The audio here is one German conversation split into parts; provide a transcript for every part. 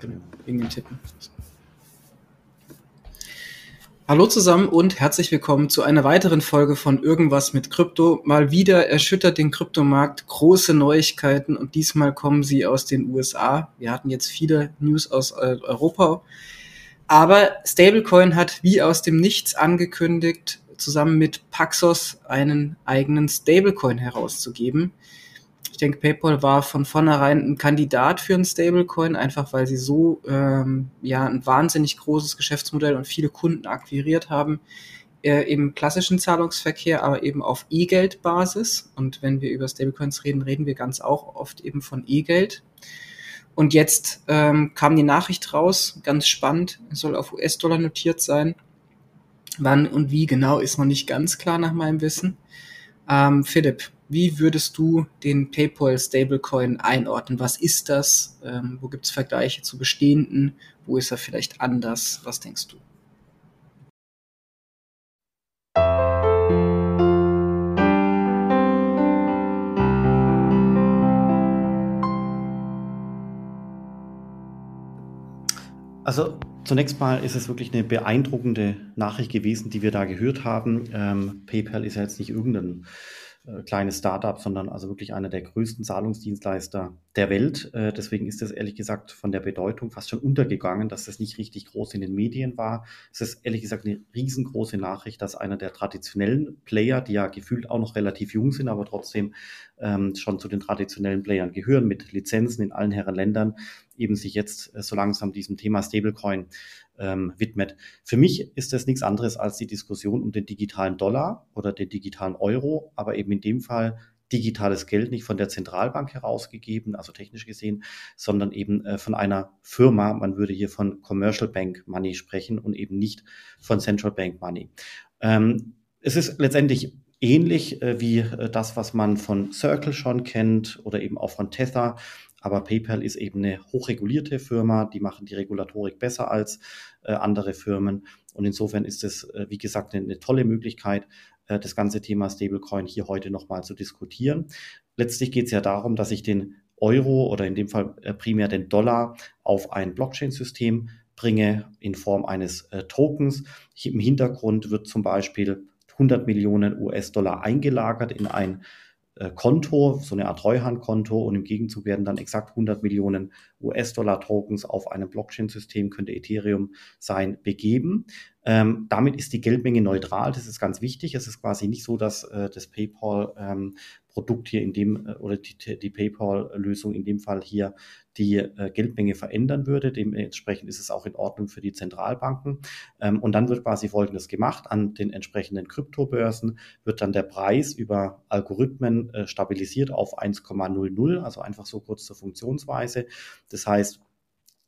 Genau, wegen dem Tippen. Hallo zusammen und herzlich willkommen zu einer weiteren Folge von Irgendwas mit Krypto. Mal wieder erschüttert den Kryptomarkt große Neuigkeiten und diesmal kommen sie aus den USA. Wir hatten jetzt viele News aus äh, Europa. Aber Stablecoin hat wie aus dem Nichts angekündigt, zusammen mit Paxos einen eigenen Stablecoin herauszugeben. Ich denke, PayPal war von vornherein ein Kandidat für einen Stablecoin, einfach weil sie so ähm, ja ein wahnsinnig großes Geschäftsmodell und viele Kunden akquiriert haben äh, im klassischen Zahlungsverkehr, aber eben auf E-Geld-Basis. Und wenn wir über Stablecoins reden, reden wir ganz auch oft eben von E-Geld. Und jetzt ähm, kam die Nachricht raus, ganz spannend, soll auf US-Dollar notiert sein. Wann und wie genau ist noch nicht ganz klar nach meinem Wissen. Ähm, Philipp, wie würdest du den PayPal Stablecoin einordnen? Was ist das? Ähm, wo gibt es Vergleiche zu bestehenden? Wo ist er vielleicht anders? Was denkst du? Also zunächst mal ist es wirklich eine beeindruckende Nachricht gewesen, die wir da gehört haben. Ähm, PayPal ist ja jetzt nicht irgendein äh, kleines Startup, sondern also wirklich einer der größten Zahlungsdienstleister der Welt. Äh, deswegen ist es ehrlich gesagt von der Bedeutung fast schon untergegangen, dass das nicht richtig groß in den Medien war. Es ist ehrlich gesagt eine riesengroße Nachricht, dass einer der traditionellen Player, die ja gefühlt auch noch relativ jung sind, aber trotzdem ähm, schon zu den traditionellen Playern gehören, mit Lizenzen in allen Herren Ländern, eben sich jetzt äh, so langsam diesem Thema Stablecoin ähm, widmet. Für mich ist das nichts anderes als die Diskussion um den digitalen Dollar oder den digitalen Euro, aber eben in dem Fall digitales Geld nicht von der Zentralbank herausgegeben, also technisch gesehen, sondern eben äh, von einer Firma. Man würde hier von Commercial Bank Money sprechen und eben nicht von Central Bank Money. Ähm, es ist letztendlich ähnlich äh, wie äh, das, was man von Circle schon kennt oder eben auch von Tether. Aber PayPal ist eben eine hochregulierte Firma, die machen die Regulatorik besser als äh, andere Firmen. Und insofern ist es, äh, wie gesagt, eine, eine, tolle Möglichkeit, äh, das ganze Thema Stablecoin hier heute nochmal zu diskutieren. Letztlich geht es ja darum, dass ich den Euro oder in dem Fall äh, primär den Dollar auf ein Blockchain-System bringe in Form eines Tokens. Im Hintergrund wird zum Beispiel 100 Millionen US-Dollar eingelagert in ein äh, Konto, so eine Art Treuhandkonto und im Gegenzug werden dann exakt 100 Millionen US-Dollar-Tokens auf einem Blockchain-System, könnte Ethereum sein, begeben. Ähm, damit ist die Geldmenge neutral, das ist ganz wichtig. Es ist quasi nicht so, dass äh, das PayPal ähm, hier in dem äh, oder die, die PayPal-Lösung in dem Fall hier die äh, Geldmenge verändern würde. Dementsprechend ist es auch in Ordnung für die Zentralbanken. Ähm, und dann wird quasi Folgendes gemacht. An den entsprechenden Kryptobörsen wird dann der Preis über Algorithmen äh, stabilisiert auf 1,00, also einfach so kurz zur Funktionsweise. Das heißt,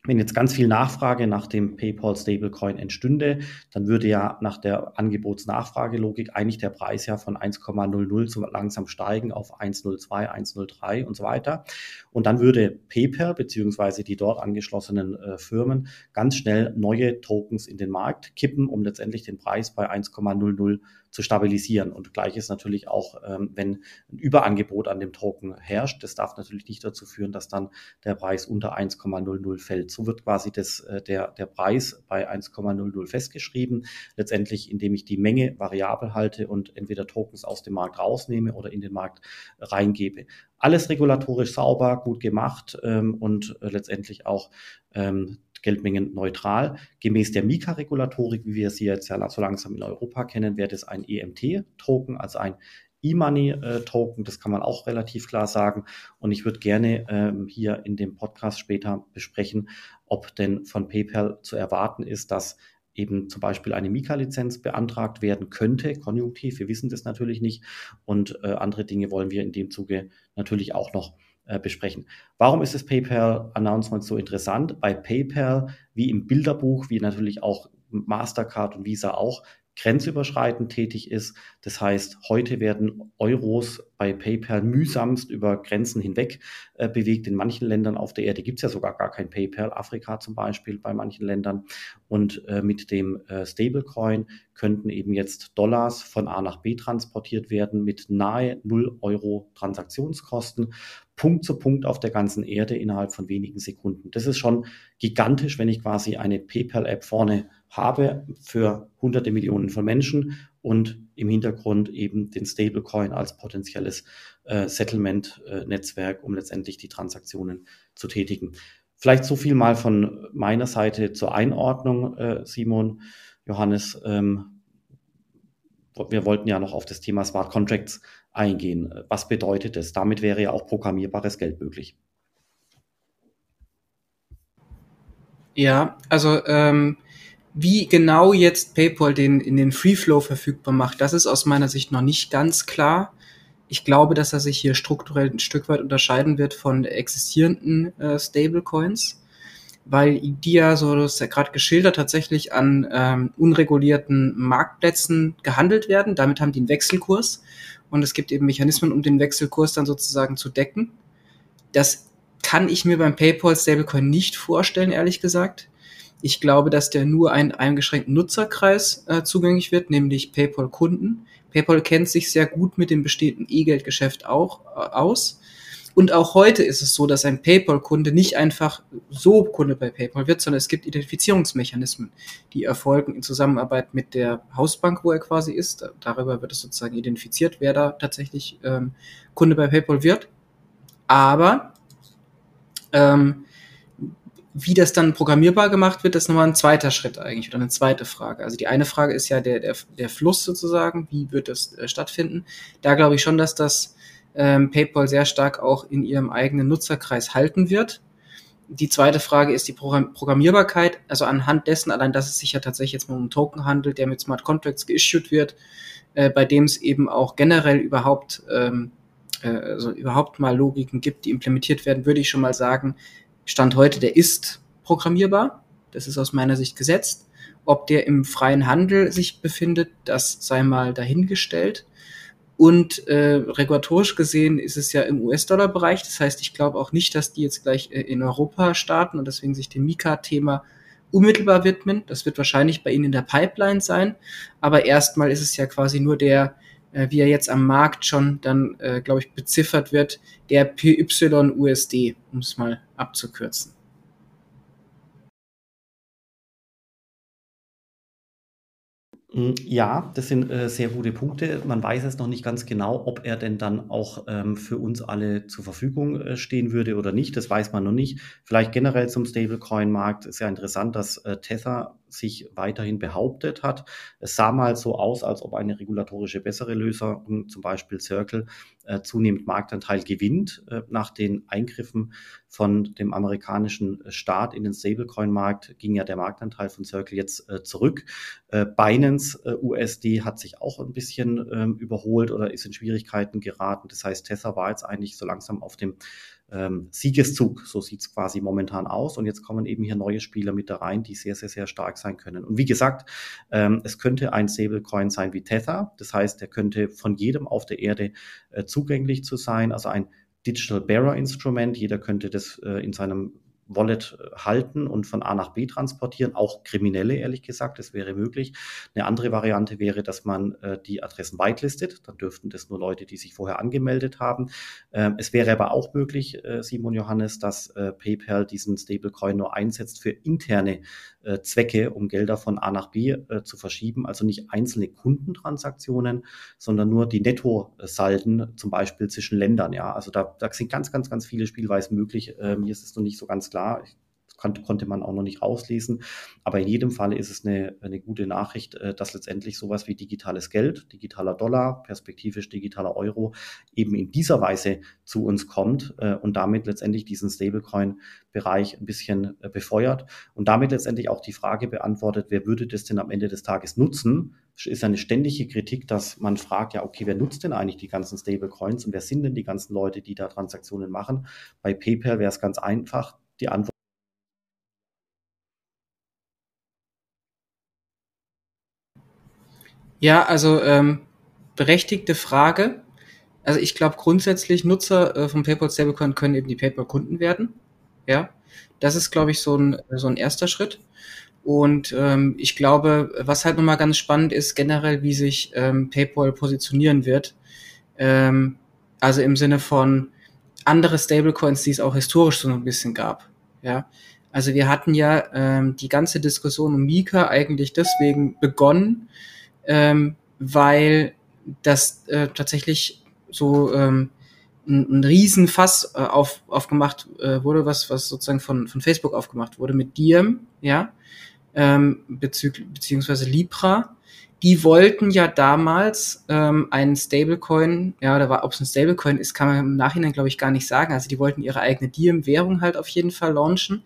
wenn jetzt ganz viel Nachfrage nach dem PayPal Stablecoin entstünde, dann würde ja nach der Angebots-Nachfragelogik eigentlich der Preis ja von 1,00 so langsam steigen auf 1,02, 1,03 und so weiter. Und dann würde PayPal beziehungsweise die dort angeschlossenen äh, Firmen ganz schnell neue Tokens in den Markt kippen, um letztendlich den Preis bei 1,00 zu stabilisieren. Und gleich ist natürlich auch, ähm, wenn ein Überangebot an dem Token herrscht, das darf natürlich nicht dazu führen, dass dann der Preis unter 1,00 fällt. So wird quasi das, äh, der, der Preis bei 1,00 festgeschrieben. Letztendlich, indem ich die Menge variabel halte und entweder Tokens aus dem Markt rausnehme oder in den Markt reingebe. Alles regulatorisch sauber, gut gemacht ähm, und äh, letztendlich auch ähm, Geldmengen neutral. Gemäß der Mika-Regulatorik, wie wir sie jetzt ja so langsam in Europa kennen, wäre das ein EMT-Token, also ein E-Money-Token, das kann man auch relativ klar sagen. Und ich würde gerne ähm, hier in dem Podcast später besprechen, ob denn von PayPal zu erwarten ist, dass eben zum Beispiel eine Mika-Lizenz beantragt werden könnte, konjunktiv, wir wissen das natürlich nicht. Und äh, andere Dinge wollen wir in dem Zuge natürlich auch noch äh, besprechen. Warum ist das PayPal-Announcement so interessant? Bei PayPal, wie im Bilderbuch, wie natürlich auch Mastercard und Visa auch, grenzüberschreitend tätig ist. Das heißt, heute werden Euros bei PayPal mühsamst über Grenzen hinweg äh, bewegt. In manchen Ländern auf der Erde gibt es ja sogar gar kein PayPal, Afrika zum Beispiel bei manchen Ländern. Und äh, mit dem äh, Stablecoin könnten eben jetzt Dollars von A nach B transportiert werden mit nahe 0 Euro Transaktionskosten. Punkt zu Punkt auf der ganzen Erde innerhalb von wenigen Sekunden. Das ist schon gigantisch, wenn ich quasi eine PayPal-App vorne habe für hunderte Millionen von Menschen und im Hintergrund eben den Stablecoin als potenzielles äh, Settlement-Netzwerk, um letztendlich die Transaktionen zu tätigen. Vielleicht so viel mal von meiner Seite zur Einordnung, äh, Simon, Johannes. Ähm, wir wollten ja noch auf das Thema Smart Contracts eingehen. Was bedeutet es? Damit wäre ja auch programmierbares Geld möglich. Ja, also ähm, wie genau jetzt PayPal den in den Free Flow verfügbar macht, das ist aus meiner Sicht noch nicht ganz klar. Ich glaube, dass er sich hier strukturell ein Stück weit unterscheiden wird von existierenden äh, Stablecoins, weil die ja, so das ja gerade geschildert, tatsächlich an ähm, unregulierten Marktplätzen gehandelt werden. Damit haben die einen Wechselkurs und es gibt eben Mechanismen, um den Wechselkurs dann sozusagen zu decken. Das kann ich mir beim PayPal Stablecoin nicht vorstellen, ehrlich gesagt. Ich glaube, dass der nur einen eingeschränkten Nutzerkreis äh, zugänglich wird, nämlich PayPal-Kunden. PayPal kennt sich sehr gut mit dem bestehenden E-Geldgeschäft auch äh, aus. Und auch heute ist es so, dass ein PayPal-Kunde nicht einfach so Kunde bei PayPal wird, sondern es gibt Identifizierungsmechanismen, die erfolgen in Zusammenarbeit mit der Hausbank, wo er quasi ist. Darüber wird es sozusagen identifiziert, wer da tatsächlich ähm, Kunde bei PayPal wird. Aber ähm, wie das dann programmierbar gemacht wird, ist nochmal ein zweiter Schritt eigentlich oder eine zweite Frage. Also die eine Frage ist ja der, der, der Fluss sozusagen, wie wird das äh, stattfinden. Da glaube ich schon, dass das ähm, PayPal sehr stark auch in ihrem eigenen Nutzerkreis halten wird. Die zweite Frage ist die Programm Programmierbarkeit, also anhand dessen, allein dass es sich ja tatsächlich jetzt mal um einen Token handelt, der mit Smart Contracts geissued wird, äh, bei dem es eben auch generell überhaupt ähm, äh, also überhaupt mal Logiken gibt, die implementiert werden, würde ich schon mal sagen, Stand heute, der ist programmierbar. Das ist aus meiner Sicht gesetzt. Ob der im freien Handel sich befindet, das sei mal dahingestellt. Und äh, regulatorisch gesehen ist es ja im US-Dollar-Bereich. Das heißt, ich glaube auch nicht, dass die jetzt gleich äh, in Europa starten und deswegen sich dem Mika-Thema unmittelbar widmen. Das wird wahrscheinlich bei Ihnen in der Pipeline sein. Aber erstmal ist es ja quasi nur der, äh, wie er jetzt am Markt schon dann, äh, glaube ich, beziffert wird, der PYUSD, um es mal abzukürzen. Hm, ja, das sind äh, sehr gute Punkte. Man weiß es noch nicht ganz genau, ob er denn dann auch ähm, für uns alle zur Verfügung äh, stehen würde oder nicht. Das weiß man noch nicht. Vielleicht generell zum Stablecoin-Markt ist ja interessant, dass äh, Tether sich weiterhin behauptet hat. Es sah mal so aus, als ob eine regulatorische bessere Lösung, zum Beispiel Circle, äh, zunehmend Marktanteil gewinnt. Äh, nach den Eingriffen von dem amerikanischen Staat in den Stablecoin-Markt ging ja der Marktanteil von Circle jetzt äh, zurück. Binance USD hat sich auch ein bisschen ähm, überholt oder ist in Schwierigkeiten geraten. Das heißt, Tether war jetzt eigentlich so langsam auf dem ähm, Siegeszug. So sieht es quasi momentan aus. Und jetzt kommen eben hier neue Spieler mit da rein, die sehr, sehr, sehr stark sein können. Und wie gesagt, ähm, es könnte ein Stablecoin sein wie Tether. Das heißt, der könnte von jedem auf der Erde äh, zugänglich zu sein. Also ein Digital Bearer Instrument. Jeder könnte das äh, in seinem Wallet äh, halten und von A nach B transportieren, auch Kriminelle, ehrlich gesagt, das wäre möglich. Eine andere Variante wäre, dass man äh, die Adressen whitelistet, dann dürften das nur Leute, die sich vorher angemeldet haben. Ähm, es wäre aber auch möglich, äh, Simon Johannes, dass äh, PayPal diesen Stablecoin nur einsetzt für interne äh, Zwecke, um Gelder von A nach B äh, zu verschieben, also nicht einzelne Kundentransaktionen, sondern nur die Nettosalden, zum Beispiel zwischen Ländern. Ja, also da, da sind ganz, ganz, ganz viele Spielweisen möglich. mir ist es noch nicht so ganz klar. Ich konnte, konnte man auch noch nicht rauslesen. Aber in jedem Fall ist es eine, eine gute Nachricht, äh, dass letztendlich sowas wie digitales Geld, digitaler Dollar, perspektivisch digitaler Euro eben in dieser Weise zu uns kommt äh, und damit letztendlich diesen Stablecoin-Bereich ein bisschen äh, befeuert und damit letztendlich auch die Frage beantwortet, wer würde das denn am Ende des Tages nutzen? ist eine ständige Kritik, dass man fragt, ja, okay, wer nutzt denn eigentlich die ganzen Stablecoins und wer sind denn die ganzen Leute, die da Transaktionen machen? Bei PayPal wäre es ganz einfach. Die Antwort Ja, also ähm, berechtigte Frage. Also ich glaube grundsätzlich Nutzer äh, vom PayPal Stablecoin können eben die PayPal Kunden werden. Ja, das ist glaube ich so ein so ein erster Schritt. Und ähm, ich glaube, was halt nochmal ganz spannend ist, generell, wie sich ähm, PayPal positionieren wird. Ähm, also im Sinne von andere Stablecoins, die es auch historisch so ein bisschen gab. Ja, also wir hatten ja ähm, die ganze Diskussion um Mika eigentlich deswegen begonnen, ähm, weil das äh, tatsächlich so ähm, ein, ein Riesenfass äh, auf, aufgemacht äh, wurde, was, was sozusagen von, von Facebook aufgemacht wurde mit Diem, ja, ähm, bezüglich, beziehungsweise Libra. Die wollten ja damals ähm, einen Stablecoin, ja, oder ob es ein Stablecoin ist, kann man im Nachhinein, glaube ich, gar nicht sagen. Also die wollten ihre eigene Diem-Währung halt auf jeden Fall launchen.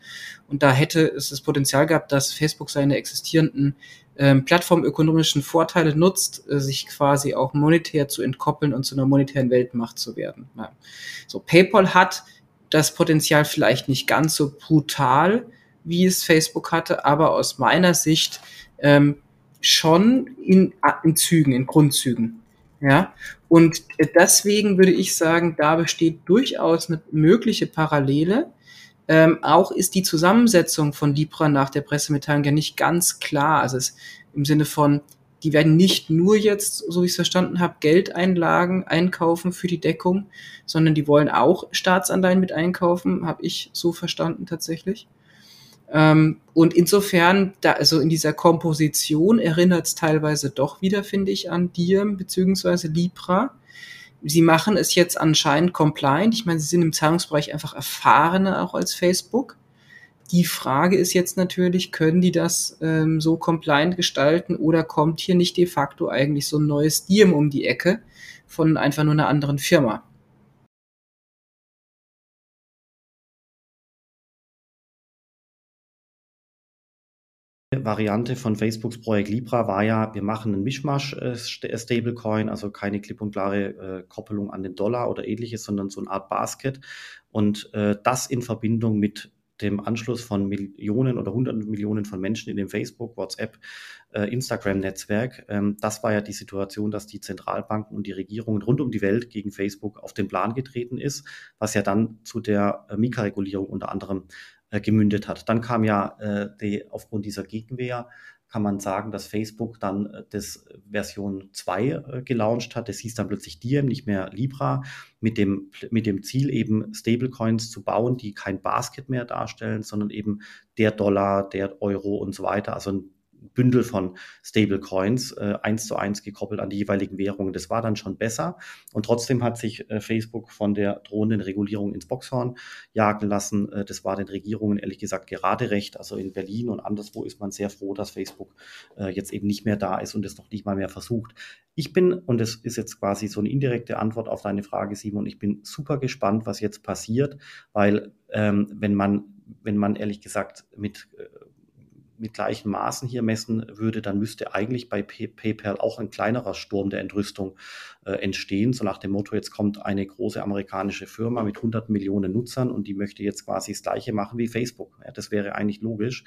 Und da hätte es das Potenzial gehabt, dass Facebook seine existierenden ähm, plattformökonomischen Vorteile nutzt, äh, sich quasi auch monetär zu entkoppeln und zu einer monetären Weltmacht zu werden. Ja. So, PayPal hat das Potenzial vielleicht nicht ganz so brutal, wie es Facebook hatte, aber aus meiner Sicht ähm, schon in, in Zügen, in Grundzügen. Ja, und deswegen würde ich sagen, da besteht durchaus eine mögliche Parallele ähm, auch ist die Zusammensetzung von Libra nach der Pressemitteilung ja nicht ganz klar. Also es, im Sinne von, die werden nicht nur jetzt, so wie ich es verstanden habe, Geldeinlagen einkaufen für die Deckung, sondern die wollen auch Staatsanleihen mit einkaufen, habe ich so verstanden tatsächlich. Ähm, und insofern, da, also in dieser Komposition erinnert es teilweise doch wieder, finde ich, an Diem bzw. Libra sie machen es jetzt anscheinend compliant. Ich meine, sie sind im Zahlungsbereich einfach erfahrener auch als Facebook. Die Frage ist jetzt natürlich, können die das ähm, so compliant gestalten oder kommt hier nicht de facto eigentlich so ein neues Diem um die Ecke von einfach nur einer anderen Firma? Variante von Facebooks Projekt Libra war ja, wir machen einen Mischmasch-Stablecoin, äh, also keine klipp und klare äh, Koppelung an den Dollar oder ähnliches, sondern so eine Art Basket. Und äh, das in Verbindung mit dem Anschluss von Millionen oder Hunderten Millionen von Menschen in dem Facebook, WhatsApp, äh, Instagram-Netzwerk. Ähm, das war ja die Situation, dass die Zentralbanken und die Regierungen rund um die Welt gegen Facebook auf den Plan getreten ist, was ja dann zu der äh, Mika-Regulierung unter anderem äh, gemündet hat. Dann kam ja äh, die, aufgrund dieser Gegenwehr, kann man sagen, dass Facebook dann äh, das Version 2 äh, gelauncht hat. Das hieß dann plötzlich Diem, nicht mehr Libra, mit dem, mit dem Ziel eben Stablecoins zu bauen, die kein Basket mehr darstellen, sondern eben der Dollar, der Euro und so weiter. Also ein Bündel von Stablecoins äh, eins zu eins gekoppelt an die jeweiligen Währungen. Das war dann schon besser. Und trotzdem hat sich äh, Facebook von der drohenden Regulierung ins Boxhorn jagen lassen. Äh, das war den Regierungen ehrlich gesagt gerade recht. Also in Berlin und anderswo ist man sehr froh, dass Facebook äh, jetzt eben nicht mehr da ist und es noch nicht mal mehr versucht. Ich bin, und das ist jetzt quasi so eine indirekte Antwort auf deine Frage, Simon, ich bin super gespannt, was jetzt passiert, weil ähm, wenn man, wenn man ehrlich gesagt mit äh, mit gleichen Maßen hier messen würde, dann müsste eigentlich bei PayPal auch ein kleinerer Sturm der Entrüstung äh, entstehen. So nach dem Motto, jetzt kommt eine große amerikanische Firma mit 100 Millionen Nutzern und die möchte jetzt quasi das gleiche machen wie Facebook. Ja, das wäre eigentlich logisch.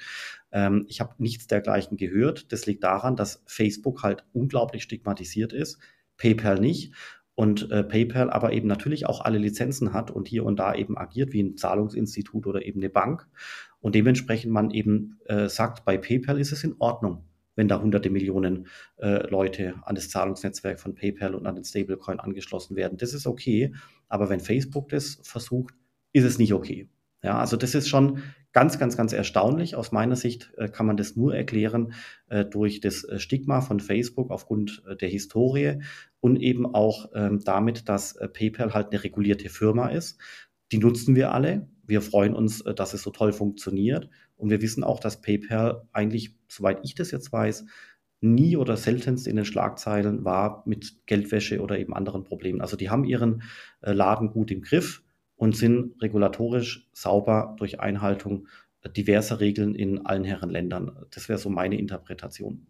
Ähm, ich habe nichts dergleichen gehört. Das liegt daran, dass Facebook halt unglaublich stigmatisiert ist, PayPal nicht und äh, PayPal aber eben natürlich auch alle Lizenzen hat und hier und da eben agiert wie ein Zahlungsinstitut oder eben eine Bank und dementsprechend man eben äh, sagt, bei PayPal ist es in Ordnung, wenn da hunderte Millionen äh, Leute an das Zahlungsnetzwerk von PayPal und an den Stablecoin angeschlossen werden. Das ist okay, aber wenn Facebook das versucht, ist es nicht okay. Ja, also das ist schon ganz, ganz, ganz erstaunlich. Aus meiner Sicht äh, kann man das nur erklären äh, durch das äh, Stigma von Facebook aufgrund der Historie und eben auch ähm, damit, dass PayPal halt eine regulierte Firma ist. Die nutzen wir alle. Wir freuen uns, dass es so toll funktioniert. Und wir wissen auch, dass PayPal eigentlich, soweit ich das jetzt weiß, nie oder seltenst in den Schlagzeilen war mit Geldwäsche oder eben anderen Problemen. Also die haben ihren Laden gut im Griff und sind regulatorisch sauber durch Einhaltung diverser Regeln in allen Herren Ländern. Das wäre so meine Interpretation.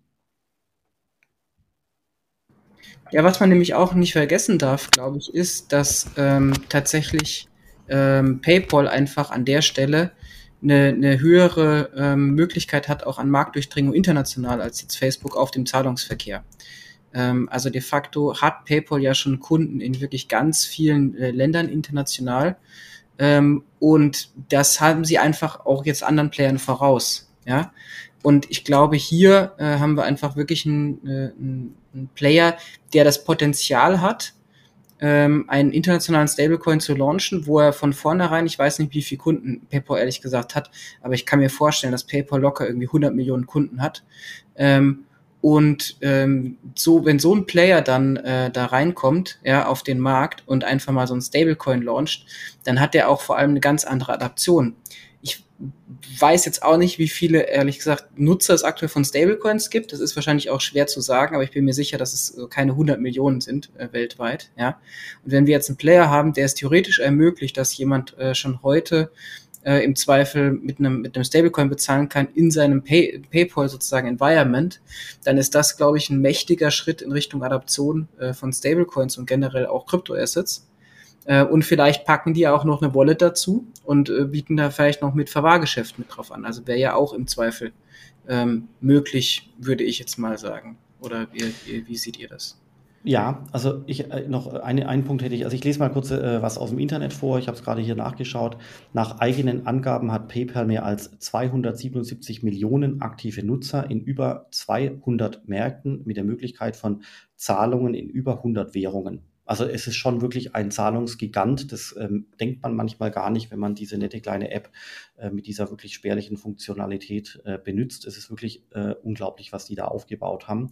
Ja, was man nämlich auch nicht vergessen darf, glaube ich, ist, dass ähm, tatsächlich ähm, PayPal einfach an der Stelle eine, eine höhere ähm, Möglichkeit hat, auch an Marktdurchdringung international als jetzt Facebook auf dem Zahlungsverkehr. Ähm, also de facto hat PayPal ja schon Kunden in wirklich ganz vielen äh, Ländern international. Ähm, und das haben sie einfach auch jetzt anderen Playern voraus. Ja. Und ich glaube, hier äh, haben wir einfach wirklich einen, äh, einen Player, der das Potenzial hat, ähm, einen internationalen Stablecoin zu launchen, wo er von vornherein, ich weiß nicht, wie viele Kunden PayPal ehrlich gesagt hat, aber ich kann mir vorstellen, dass PayPal locker irgendwie 100 Millionen Kunden hat. Und ähm, so, wenn so ein Player dann äh, da reinkommt, ja, auf den Markt und einfach mal so ein Stablecoin launcht, dann hat der auch vor allem eine ganz andere Adaption. Ich weiß jetzt auch nicht, wie viele, ehrlich gesagt, Nutzer es aktuell von Stablecoins gibt. Das ist wahrscheinlich auch schwer zu sagen, aber ich bin mir sicher, dass es keine 100 Millionen sind äh, weltweit. Ja. Und wenn wir jetzt einen Player haben, der es theoretisch ermöglicht, dass jemand äh, schon heute äh, im Zweifel mit einem, mit einem Stablecoin bezahlen kann in seinem Pay, PayPal sozusagen Environment, dann ist das, glaube ich, ein mächtiger Schritt in Richtung Adaption äh, von Stablecoins und generell auch Kryptoassets. Äh, und vielleicht packen die auch noch eine Wallet dazu und äh, bieten da vielleicht noch mit Verwahrgeschäft mit drauf an. Also wäre ja auch im Zweifel ähm, möglich, würde ich jetzt mal sagen. Oder wie, wie, wie seht ihr das? Ja, also ich äh, noch eine, einen Punkt hätte ich. Also ich lese mal kurz äh, was aus dem Internet vor. Ich habe es gerade hier nachgeschaut. Nach eigenen Angaben hat PayPal mehr als 277 Millionen aktive Nutzer in über 200 Märkten mit der Möglichkeit von Zahlungen in über 100 Währungen. Also es ist schon wirklich ein Zahlungsgigant. Das ähm, denkt man manchmal gar nicht, wenn man diese nette kleine App äh, mit dieser wirklich spärlichen Funktionalität äh, benutzt. Es ist wirklich äh, unglaublich, was die da aufgebaut haben.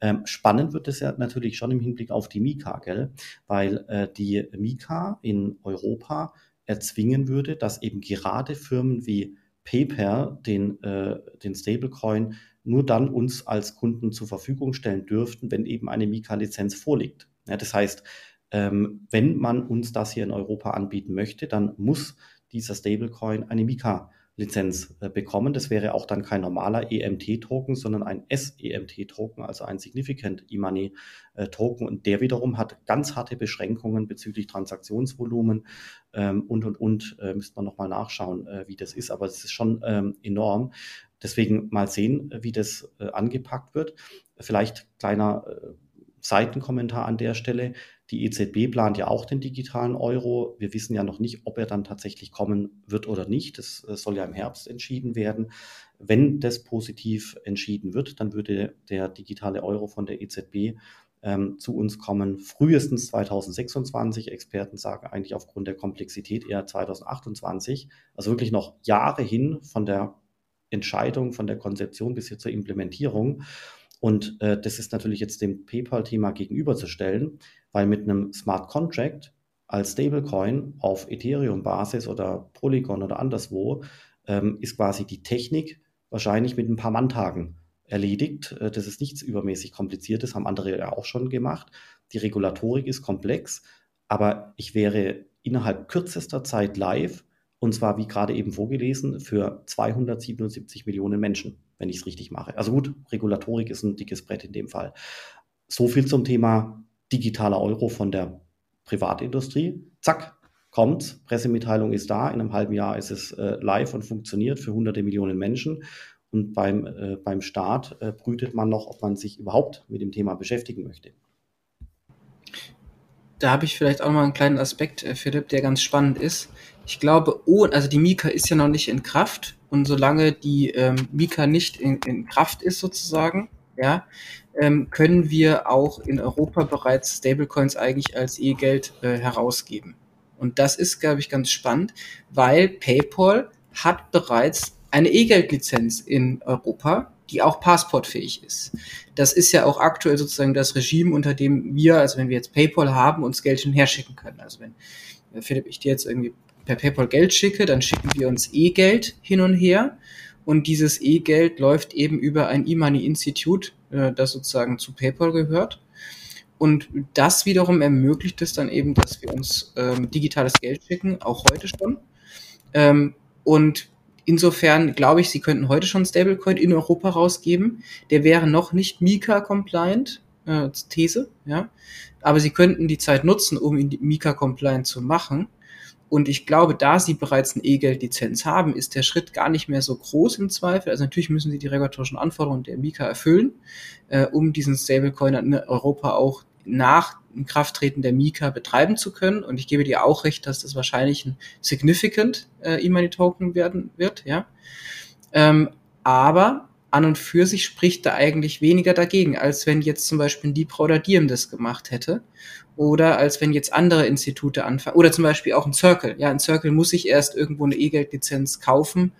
Ähm, spannend wird es ja natürlich schon im Hinblick auf die Mika, gell? Weil äh, die Mika in Europa erzwingen würde, dass eben gerade Firmen wie PayPal den, äh, den Stablecoin nur dann uns als Kunden zur Verfügung stellen dürften, wenn eben eine Mika-Lizenz vorliegt. Ja, das heißt, ähm, wenn man uns das hier in Europa anbieten möchte, dann muss dieser Stablecoin eine Mika-Lizenz äh, bekommen. Das wäre auch dann kein normaler EMT-Token, sondern ein SEMT-Token, also ein Significant E-Money-Token. Und der wiederum hat ganz harte Beschränkungen bezüglich Transaktionsvolumen ähm, und, und, und. Äh, müsste man nochmal nachschauen, äh, wie das ist. Aber es ist schon ähm, enorm. Deswegen mal sehen, wie das äh, angepackt wird. Vielleicht kleiner äh, Seitenkommentar an der Stelle. Die EZB plant ja auch den digitalen Euro. Wir wissen ja noch nicht, ob er dann tatsächlich kommen wird oder nicht. Das äh, soll ja im Herbst entschieden werden. Wenn das positiv entschieden wird, dann würde der digitale Euro von der EZB ähm, zu uns kommen, frühestens 2026. Experten sagen eigentlich aufgrund der Komplexität eher 2028. Also wirklich noch Jahre hin von der Entscheidung, von der Konzeption bis hier zur Implementierung. Und äh, das ist natürlich jetzt dem PayPal-Thema gegenüberzustellen, weil mit einem Smart Contract als Stablecoin auf Ethereum-Basis oder Polygon oder anderswo ähm, ist quasi die Technik wahrscheinlich mit ein paar Manntagen erledigt. Äh, das ist nichts übermäßig kompliziertes, haben andere ja auch schon gemacht. Die Regulatorik ist komplex, aber ich wäre innerhalb kürzester Zeit live und zwar, wie gerade eben vorgelesen, für 277 Millionen Menschen wenn ich es richtig mache. Also gut, Regulatorik ist ein dickes Brett in dem Fall. So viel zum Thema digitaler Euro von der Privatindustrie. Zack, kommt, Pressemitteilung ist da, in einem halben Jahr ist es äh, live und funktioniert für hunderte Millionen Menschen. Und beim, äh, beim Staat äh, brütet man noch, ob man sich überhaupt mit dem Thema beschäftigen möchte. Da habe ich vielleicht auch mal einen kleinen Aspekt, äh, Philipp, der ganz spannend ist. Ich glaube, oh, also die Mika ist ja noch nicht in Kraft und solange die ähm, Mika nicht in, in Kraft ist sozusagen, ja, ähm, können wir auch in Europa bereits Stablecoins eigentlich als E-Geld äh, herausgeben. Und das ist, glaube ich, ganz spannend, weil PayPal hat bereits eine E-Geld-Lizenz in Europa, die auch passportfähig ist. Das ist ja auch aktuell sozusagen das Regime, unter dem wir, also wenn wir jetzt PayPal haben, uns Geld hin herschicken können. Also wenn äh, Philipp, ich dir jetzt irgendwie per PayPal Geld schicke, dann schicken wir uns E-Geld hin und her. Und dieses E-Geld läuft eben über ein E-Money-Institut, äh, das sozusagen zu PayPal gehört. Und das wiederum ermöglicht es dann eben, dass wir uns ähm, digitales Geld schicken, auch heute schon. Ähm, und insofern glaube ich, sie könnten heute schon Stablecoin in Europa rausgeben. Der wäre noch nicht Mika-compliant, äh, These, ja. Aber sie könnten die Zeit nutzen, um ihn Mika-compliant zu machen Und ich glaube, da sie bereits eine E-Geld-Lizenz haben, ist der Schritt gar nicht mehr so groß im Zweifel. Also natürlich müssen sie die regulatorischen Anforderungen der Mika erfüllen, äh, um diesen Stablecoin in Europa auch nach Krafttreten der Mika betreiben zu können. Und ich gebe dir auch recht, dass das wahrscheinlich ein significant äh, E-Money-Token werden wird, ja. Ähm, aber an und für sich spricht da eigentlich weniger dagegen, als wenn jetzt zum Beispiel ein Deep oder Diem das gemacht hätte. Oder als wenn jetzt andere Institute anfangen. Oder zum Beispiel auch ein Circle. Ja, ein Circle muss sich erst irgendwo eine E-Geld-Lizenz kaufen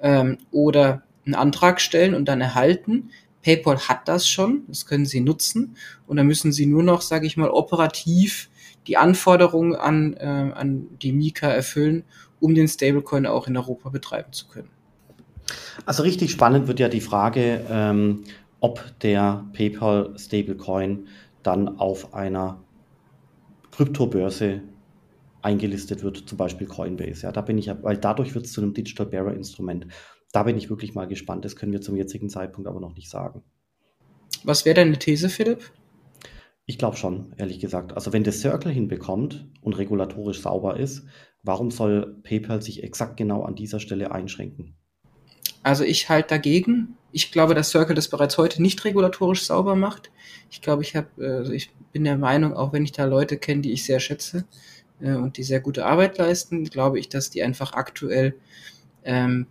ähm, oder einen Antrag stellen und dann erhalten. PayPal hat das schon, das können Sie nutzen. Und dann müssen Sie nur noch, sage ich mal, operativ die Anforderungen an, äh, an die Mika erfüllen, um den Stablecoin auch in Europa betreiben zu können. Also richtig spannend wird ja die Frage, ähm, ob der PayPal Stablecoin dann auf einer Kryptobörse eingelistet wird, zum Beispiel Coinbase. Ja, da bin ich, weil dadurch wird es zu einem Digital Bearer Instrument. Da bin ich wirklich mal gespannt. Das können wir zum jetzigen Zeitpunkt aber noch nicht sagen. Was wäre deine These, Philipp? Ich glaube schon, ehrlich gesagt. Also wenn das Circle hinbekommt und regulatorisch sauber ist, warum soll PayPal sich exakt genau an dieser Stelle einschränken? Also ich halte dagegen. Ich glaube, dass Circle das bereits heute nicht regulatorisch sauber macht. Ich glaube, ich habe, also ich bin der Meinung, auch wenn ich da Leute kenne, die ich sehr schätze äh, und die sehr gute Arbeit leisten, glaube ich, dass die einfach aktuell ähm,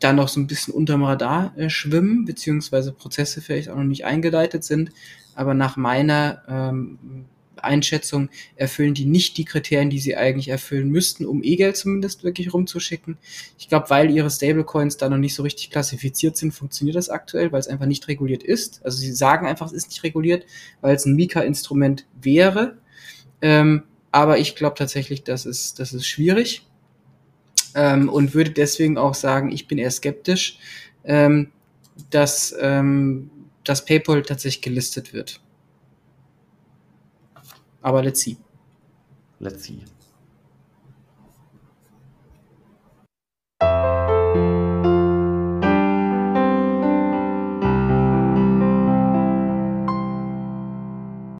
da noch so ein bisschen unterm Radar äh, schwimmen, beziehungsweise Prozesse vielleicht auch noch nicht eingeleitet sind. Aber nach meiner ähm, Einschätzung erfüllen die nicht die Kriterien, die sie eigentlich erfüllen müssten, um E-Geld zumindest wirklich rumzuschicken. Ich glaube, weil ihre Stablecoins da noch nicht so richtig klassifiziert sind, funktioniert das aktuell, weil es einfach nicht reguliert ist. Also sie sagen einfach, es ist nicht reguliert, weil es ein Mika-Instrument wäre. Ähm, aber ich glaube tatsächlich, das ist, das ist schwierig. Ähm, und würde deswegen auch sagen, ich bin eher skeptisch, ähm, dass, ähm, dass PayPal tatsächlich gelistet wird. Aber let's see. Let's see.